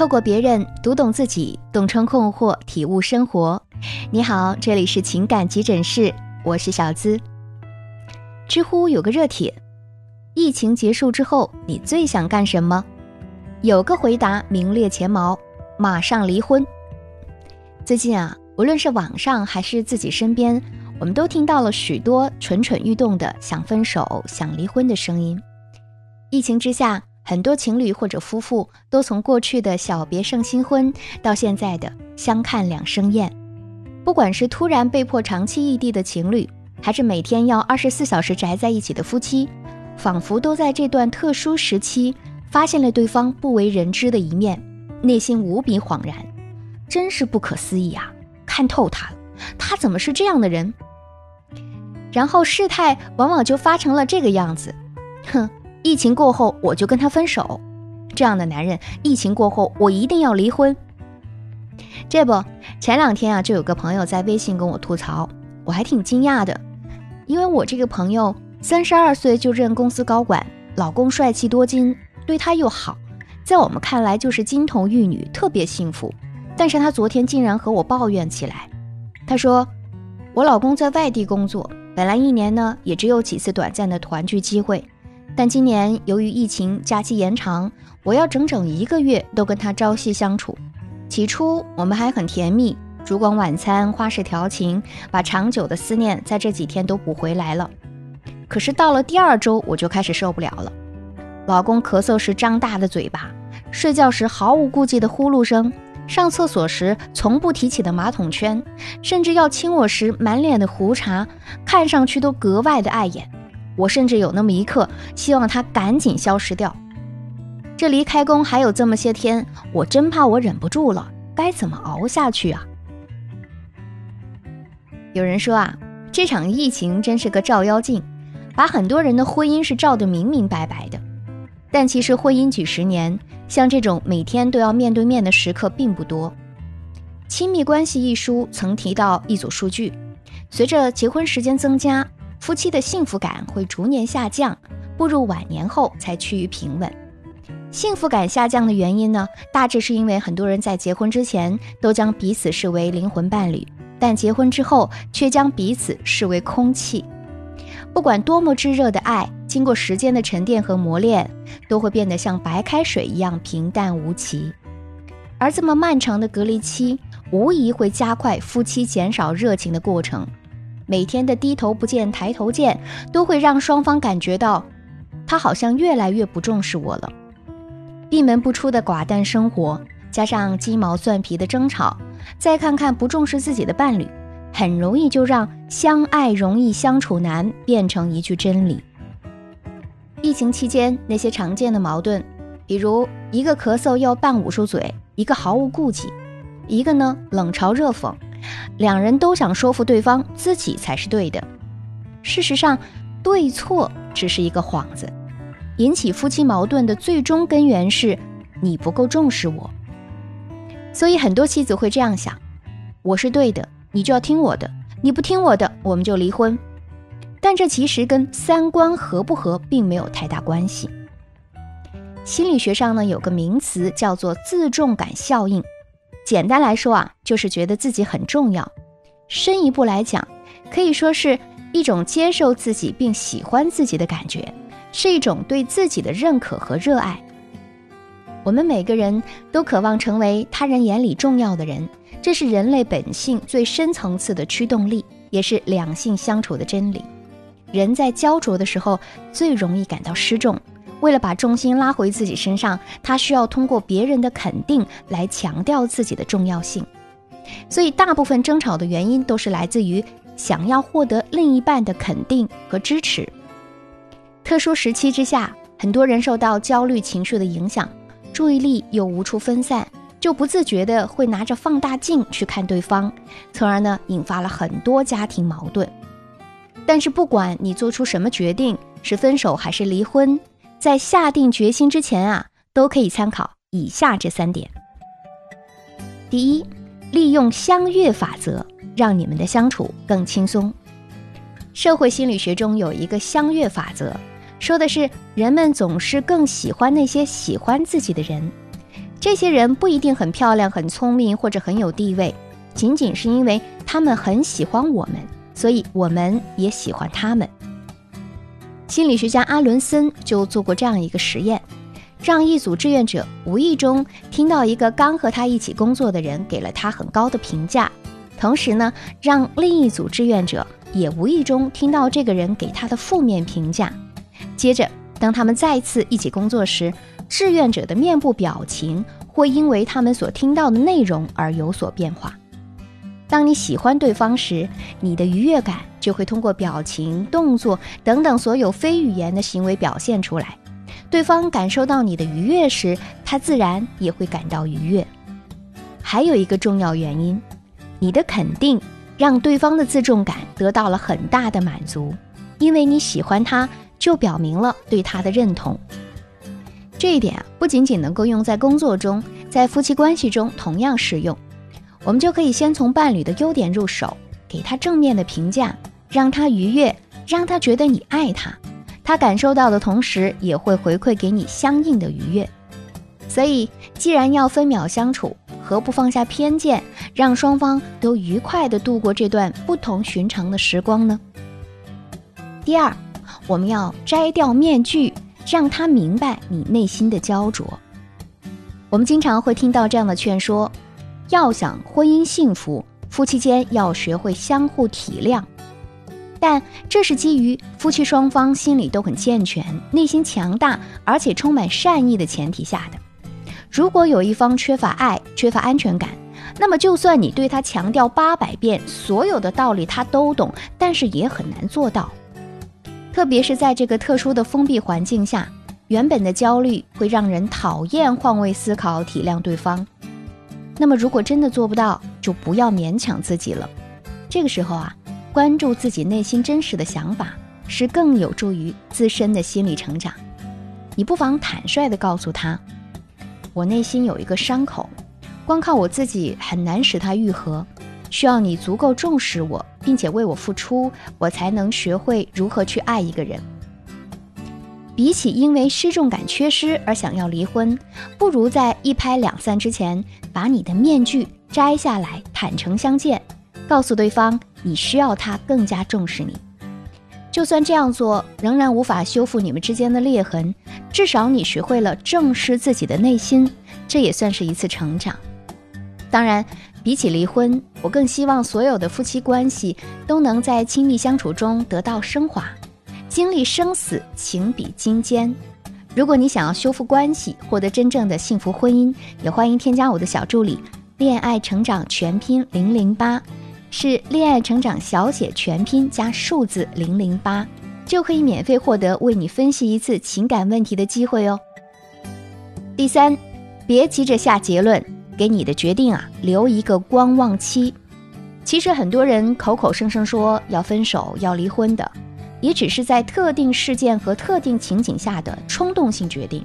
透过别人读懂自己，洞穿困惑，体悟生活。你好，这里是情感急诊室，我是小资。知乎有个热帖：疫情结束之后，你最想干什么？有个回答名列前茅：马上离婚。最近啊，无论是网上还是自己身边，我们都听到了许多蠢蠢欲动的想分手、想离婚的声音。疫情之下。很多情侣或者夫妇都从过去的小别胜新婚，到现在的相看两生厌。不管是突然被迫长期异地的情侣，还是每天要二十四小时宅在一起的夫妻，仿佛都在这段特殊时期发现了对方不为人知的一面，内心无比恍然，真是不可思议啊！看透他了，他怎么是这样的人？然后事态往往就发成了这个样子，哼。疫情过后，我就跟他分手。这样的男人，疫情过后我一定要离婚。这不，前两天啊，就有个朋友在微信跟我吐槽，我还挺惊讶的，因为我这个朋友三十二岁就任公司高管，老公帅气多金，对她又好，在我们看来就是金童玉女，特别幸福。但是她昨天竟然和我抱怨起来，她说，我老公在外地工作，本来一年呢也只有几次短暂的团聚机会。但今年由于疫情假期延长，我要整整一个月都跟他朝夕相处。起初我们还很甜蜜，烛光晚餐、花式调情，把长久的思念在这几天都补回来了。可是到了第二周，我就开始受不了了。老公咳嗽时张大的嘴巴，睡觉时毫无顾忌的呼噜声，上厕所时从不提起的马桶圈，甚至要亲我时满脸的胡茬，看上去都格外的碍眼。我甚至有那么一刻希望他赶紧消失掉。这离开工还有这么些天，我真怕我忍不住了，该怎么熬下去啊？有人说啊，这场疫情真是个照妖镜，把很多人的婚姻是照得明明白白的。但其实婚姻几十年，像这种每天都要面对面的时刻并不多。《亲密关系》一书曾提到一组数据，随着结婚时间增加。夫妻的幸福感会逐年下降，步入晚年后才趋于平稳。幸福感下降的原因呢，大致是因为很多人在结婚之前都将彼此视为灵魂伴侣，但结婚之后却将彼此视为空气。不管多么炙热的爱，经过时间的沉淀和磨练，都会变得像白开水一样平淡无奇。而这么漫长的隔离期，无疑会加快夫妻减少热情的过程。每天的低头不见抬头见，都会让双方感觉到，他好像越来越不重视我了。闭门不出的寡淡生活，加上鸡毛蒜皮的争吵，再看看不重视自己的伴侣，很容易就让相爱容易相处难变成一句真理。疫情期间那些常见的矛盾，比如一个咳嗽要半捂住嘴，一个毫无顾忌，一个呢冷嘲热讽。两人都想说服对方自己才是对的，事实上，对错只是一个幌子。引起夫妻矛盾的最终根源是你不够重视我。所以很多妻子会这样想：我是对的，你就要听我的；你不听我的，我们就离婚。但这其实跟三观合不合并没有太大关系。心理学上呢，有个名词叫做自重感效应。简单来说啊，就是觉得自己很重要；深一步来讲，可以说是一种接受自己并喜欢自己的感觉，是一种对自己的认可和热爱。我们每个人都渴望成为他人眼里重要的人，这是人类本性最深层次的驱动力，也是两性相处的真理。人在焦灼的时候，最容易感到失重。为了把重心拉回自己身上，他需要通过别人的肯定来强调自己的重要性。所以，大部分争吵的原因都是来自于想要获得另一半的肯定和支持。特殊时期之下，很多人受到焦虑情绪的影响，注意力又无处分散，就不自觉的会拿着放大镜去看对方，从而呢引发了很多家庭矛盾。但是，不管你做出什么决定，是分手还是离婚。在下定决心之前啊，都可以参考以下这三点。第一，利用相悦法则，让你们的相处更轻松。社会心理学中有一个相悦法则，说的是人们总是更喜欢那些喜欢自己的人。这些人不一定很漂亮、很聪明或者很有地位，仅仅是因为他们很喜欢我们，所以我们也喜欢他们。心理学家阿伦森就做过这样一个实验，让一组志愿者无意中听到一个刚和他一起工作的人给了他很高的评价，同时呢，让另一组志愿者也无意中听到这个人给他的负面评价。接着，当他们再次一起工作时，志愿者的面部表情会因为他们所听到的内容而有所变化。当你喜欢对方时，你的愉悦感就会通过表情、动作等等所有非语言的行为表现出来。对方感受到你的愉悦时，他自然也会感到愉悦。还有一个重要原因，你的肯定让对方的自重感得到了很大的满足，因为你喜欢他，就表明了对他的认同。这一点啊，不仅仅能够用在工作中，在夫妻关系中同样适用。我们就可以先从伴侣的优点入手，给他正面的评价，让他愉悦，让他觉得你爱他。他感受到的同时，也会回馈给你相应的愉悦。所以，既然要分秒相处，何不放下偏见，让双方都愉快地度过这段不同寻常的时光呢？第二，我们要摘掉面具。让他明白你内心的焦灼。我们经常会听到这样的劝说：要想婚姻幸福，夫妻间要学会相互体谅。但这是基于夫妻双方心里都很健全、内心强大，而且充满善意的前提下的。如果有一方缺乏爱、缺乏安全感，那么就算你对他强调八百遍，所有的道理他都懂，但是也很难做到。特别是在这个特殊的封闭环境下，原本的焦虑会让人讨厌换位思考、体谅对方。那么，如果真的做不到，就不要勉强自己了。这个时候啊，关注自己内心真实的想法，是更有助于自身的心理成长。你不妨坦率地告诉他：“我内心有一个伤口，光靠我自己很难使它愈合。”需要你足够重视我，并且为我付出，我才能学会如何去爱一个人。比起因为失重感缺失而想要离婚，不如在一拍两散之前把你的面具摘下来，坦诚相见，告诉对方你需要他更加重视你。就算这样做仍然无法修复你们之间的裂痕，至少你学会了正视自己的内心，这也算是一次成长。当然。比起离婚，我更希望所有的夫妻关系都能在亲密相处中得到升华。经历生死，情比金坚。如果你想要修复关系，获得真正的幸福婚姻，也欢迎添加我的小助理“恋爱成长全拼零零八”，是恋爱成长小写全拼加数字零零八，就可以免费获得为你分析一次情感问题的机会哦。第三，别急着下结论。给你的决定啊留一个观望期。其实很多人口口声声说要分手、要离婚的，也只是在特定事件和特定情景下的冲动性决定。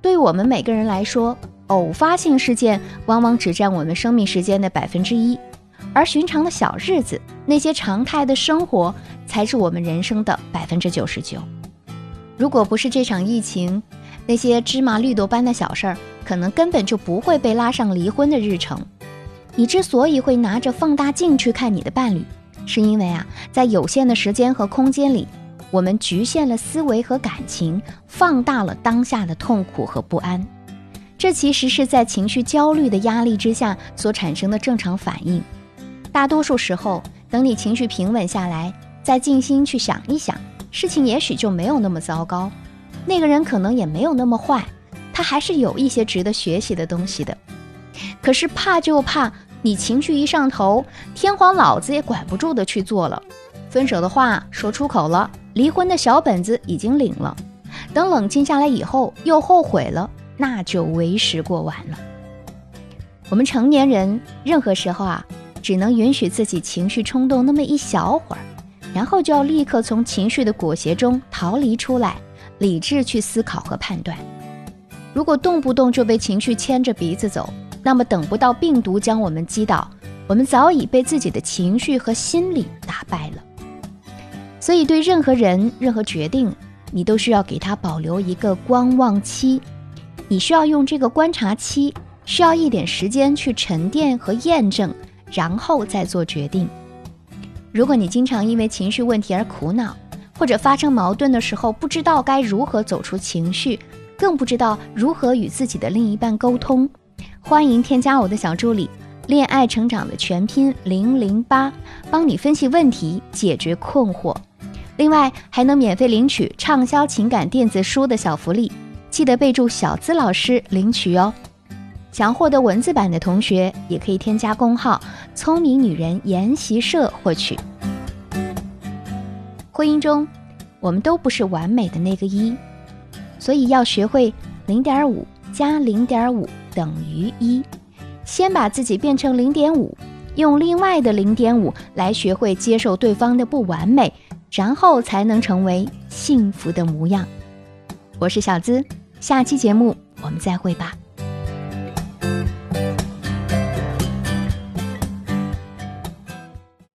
对我们每个人来说，偶发性事件往往只占我们生命时间的百分之一，而寻常的小日子、那些常态的生活，才是我们人生的百分之九十九。如果不是这场疫情，那些芝麻绿豆般的小事儿。可能根本就不会被拉上离婚的日程。你之所以会拿着放大镜去看你的伴侣，是因为啊，在有限的时间和空间里，我们局限了思维和感情，放大了当下的痛苦和不安。这其实是在情绪焦虑的压力之下所产生的正常反应。大多数时候，等你情绪平稳下来，再静心去想一想，事情也许就没有那么糟糕，那个人可能也没有那么坏。他还是有一些值得学习的东西的，可是怕就怕你情绪一上头，天皇老子也管不住的去做了，分手的话说出口了，离婚的小本子已经领了，等冷静下来以后又后悔了，那就为时过晚了。我们成年人任何时候啊，只能允许自己情绪冲动那么一小会儿，然后就要立刻从情绪的裹挟中逃离出来，理智去思考和判断。如果动不动就被情绪牵着鼻子走，那么等不到病毒将我们击倒，我们早已被自己的情绪和心理打败了。所以，对任何人、任何决定，你都需要给他保留一个观望期。你需要用这个观察期，需要一点时间去沉淀和验证，然后再做决定。如果你经常因为情绪问题而苦恼，或者发生矛盾的时候不知道该如何走出情绪，更不知道如何与自己的另一半沟通，欢迎添加我的小助理“恋爱成长”的全拼零零八，帮你分析问题，解决困惑。另外还能免费领取畅销情感电子书的小福利，记得备注小资老师领取哦。想获得文字版的同学，也可以添加公号“聪明女人研习社”获取。婚姻中，我们都不是完美的那个一，所以要学会零点五加零点五等于一，先把自己变成零点五，用另外的零点五来学会接受对方的不完美。然后才能成为幸福的模样。我是小资，下期节目我们再会吧。